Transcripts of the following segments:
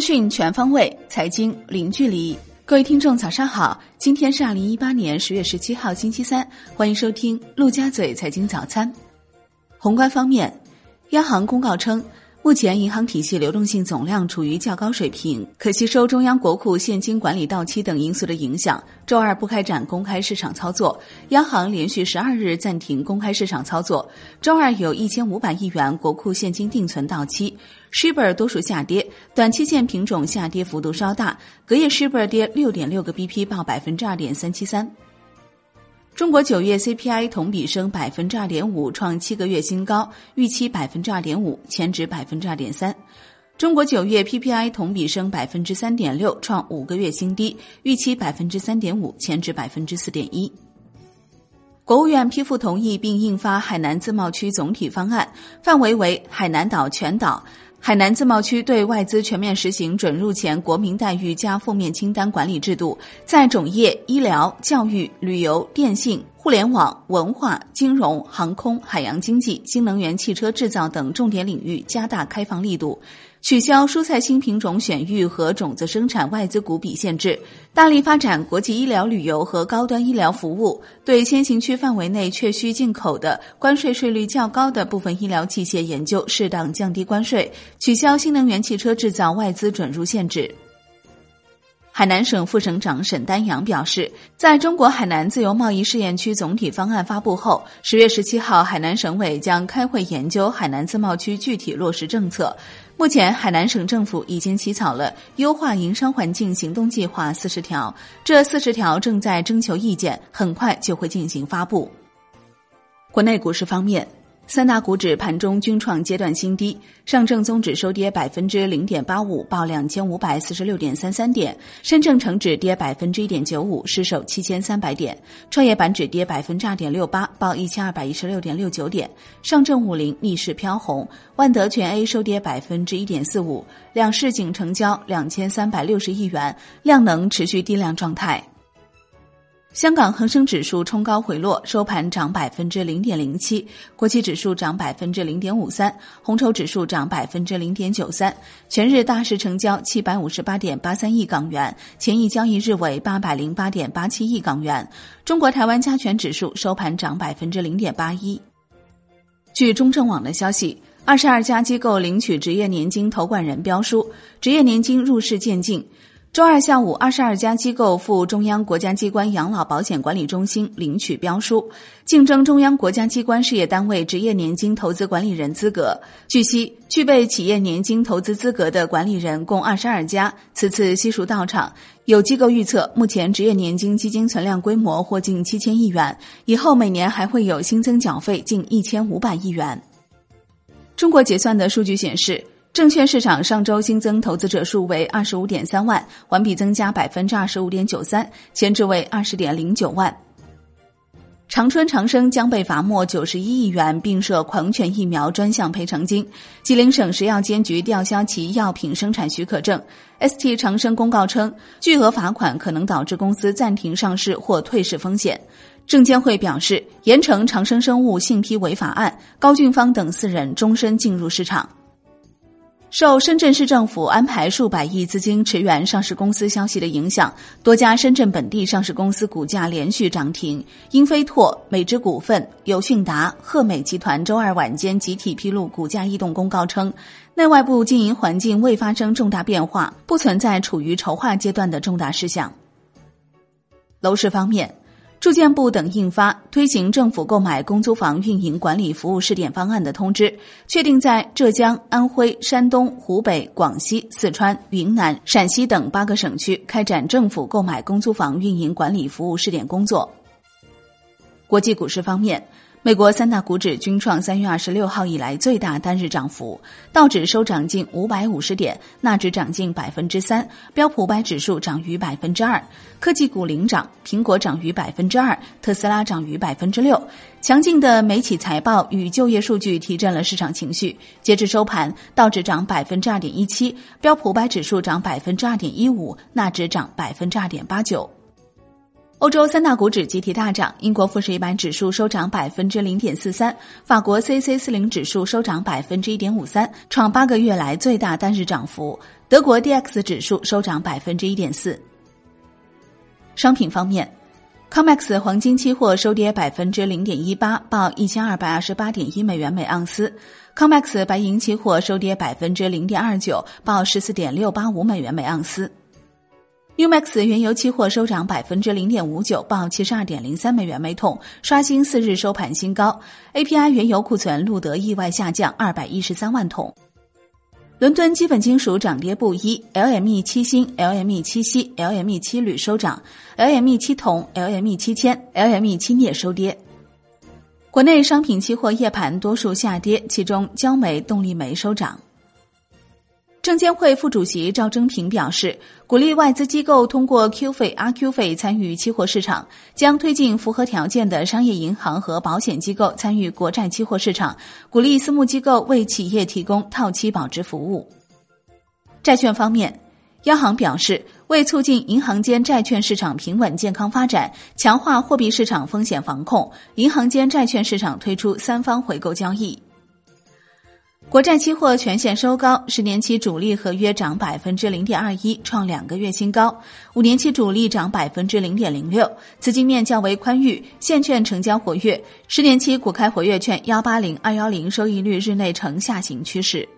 讯全方位，财经零距离。各位听众，早上好！今天是二零一八年十月十七号，星期三。欢迎收听陆家嘴财经早餐。宏观方面，央行公告称。目前银行体系流动性总量处于较高水平，可吸收中央国库现金管理到期等因素的影响。周二不开展公开市场操作，央行连续十二日暂停公开市场操作。周二有一千五百亿元国库现金定存到期，shibor 多数下跌，短期线品种下跌幅度稍大，隔夜 shibor 跌六点六个 BP，报百分之二点三七三。中国九月 CPI 同比升百分之二点五，创七个月新高，预期百分之二点五，前值百分之二点三。中国九月 PPI 同比升百分之三点六，创五个月新低，预期百分之三点五，前值百分之四点一。国务院批复同意并印发海南自贸区总体方案，范围为海南岛全岛。海南自贸区对外资全面实行准入前国民待遇加负面清单管理制度，在种业、医疗、教育、旅游、电信、互联网、文化、金融、航空、海洋经济、新能源汽车制造等重点领域加大开放力度。取消蔬菜新品种选育和种子生产外资股比限制，大力发展国际医疗旅游和高端医疗服务。对先行区范围内确需进口的关税税率较高的部分医疗器械研究适当降低关税，取消新能源汽车制造外资准入限制。海南省副省长沈丹阳表示，在中国海南自由贸易试验区总体方案发布后，十月十七号，海南省委将开会研究海南自贸区具体落实政策。目前，海南省政府已经起草了优化营商环境行动计划四十条，这四十条正在征求意见，很快就会进行发布。国内股市方面。三大股指盘中均创阶段新低，上证综指收跌百分之零点八五，报两千五百四十六点三三点；深证成指跌百分之一点九五，失守七千三百点；创业板指跌百分之二点六八，报一千二百一十六点六九点；上证五零逆势飘红，万德全 A 收跌百分之一点四五，两市仅成交两千三百六十亿元，量能持续低量状态。香港恒生指数冲高回落，收盘涨百分之零点零七；国企指数涨百分之零点五三，红筹指数涨百分之零点九三。全日大市成交七百五十八点八三亿港元，前一交易日为八百零八点八七亿港元。中国台湾加权指数收盘涨百分之零点八一。据中证网的消息，二十二家机构领取职业年金投管人标书，职业年金入市渐进。周二下午，二十二家机构赴中央国家机关养老保险管理中心领取标书，竞争中央国家机关事业单位职业年金投资管理人资格。据悉，具备企业年金投资资格的管理人共二十二家，此次悉数到场。有机构预测，目前职业年金基金存量规模或近七千亿元，以后每年还会有新增缴费近一千五百亿元。中国结算的数据显示。证券市场上周新增投资者数为二十五点三万，环比增加百分之二十五点九三，前值为二十点零九万。长春长生将被罚没九十一亿元，并设狂犬疫苗专项赔偿金。吉林省食药监局吊销其药品生产许可证。ST 长生公告称，巨额罚款可能导致公司暂停上市或退市风险。证监会表示，严惩长生生物信批违法案，高俊芳等四人终身进入市场。受深圳市政府安排数百亿资金驰援上市公司消息的影响，多家深圳本地上市公司股价连续涨停。英飞拓、美芝股份、友讯达、赫美集团周二晚间集体披露股价异动公告称，内外部经营环境未发生重大变化，不存在处于筹划阶段的重大事项。楼市方面。住建部等印发推行政府购买公租房运营管理服务试点方案的通知，确定在浙江、安徽、山东、湖北、广西、四川、云南、陕西等八个省区开展政府购买公租房运营管理服务试点工作。国际股市方面。美国三大股指均创三月二十六号以来最大单日涨幅，道指收涨近五百五十点，纳指涨近百分之三，标普五百指数涨逾百分之二。科技股领涨，苹果涨逾百分之二，特斯拉涨逾百分之六。强劲的美企财报与就业数据提振了市场情绪。截至收盘，道指涨百分之二点一七，标普五百指数涨百分之二点一五，纳指涨百分之二点八九。欧洲三大股指集体大涨，英国富时一百指数收涨百分之零点四三，法国 C C 四零指数收涨百分之一点五三，创八个月来最大单日涨幅。德国 D X 指数收涨百分之一点四。商品方面，COMEX 黄金期货收跌百分之零点一八，报一千二百二十八点一美元每盎司；COMEX 白银期货收跌百分之零点二九，报十四点六八五美元每盎司。Umax 原油期货收涨百分之零点五九，报七十二点零三美元每桶，刷新四日收盘新高。API 原油库存录得意外下降二百一十三万桶。伦敦基本金属涨跌不一，LME 七锌、LME 七锡、LME 七铝收涨，LME 七铜、LME 七铅、LME 七镍收跌。国内商品期货夜盘多数下跌，其中焦煤、动力煤收涨。证监会副主席赵征平表示，鼓励外资机构通过 Q 费、RQ 费参与期货市场，将推进符合条件的商业银行和保险机构参与国债期货市场，鼓励私募机构为企业提供套期保值服务。债券方面，央行表示，为促进银行间债券市场平稳健康发展，强化货币市场风险防控，银行间债券市场推出三方回购交易。国债期货全线收高，十年期主力合约涨百分之零点二一，创两个月新高；五年期主力涨百分之零点零六，资金面较为宽裕，现券成交活跃。十年期股开活跃券幺八零二幺零收益率日内呈下行趋势。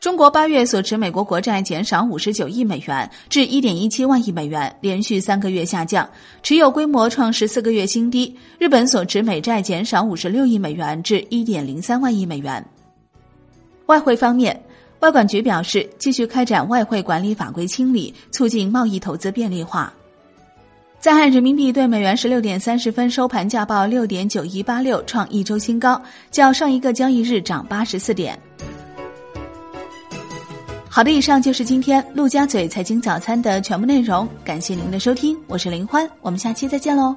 中国八月所持美国国债减少五十九亿美元至一点一七万亿美元，连续三个月下降，持有规模创十四个月新低。日本所持美债减少五十六亿美元至一点零三万亿美元。外汇方面，外管局表示，继续开展外汇管理法规清理，促进贸易投资便利化。在岸人民币对美元十六点三十分收盘价报六点九一八六，创一周新高，较上一个交易日涨八十四点。好的，以上就是今天陆家嘴财经早餐的全部内容，感谢您的收听，我是林欢，我们下期再见喽。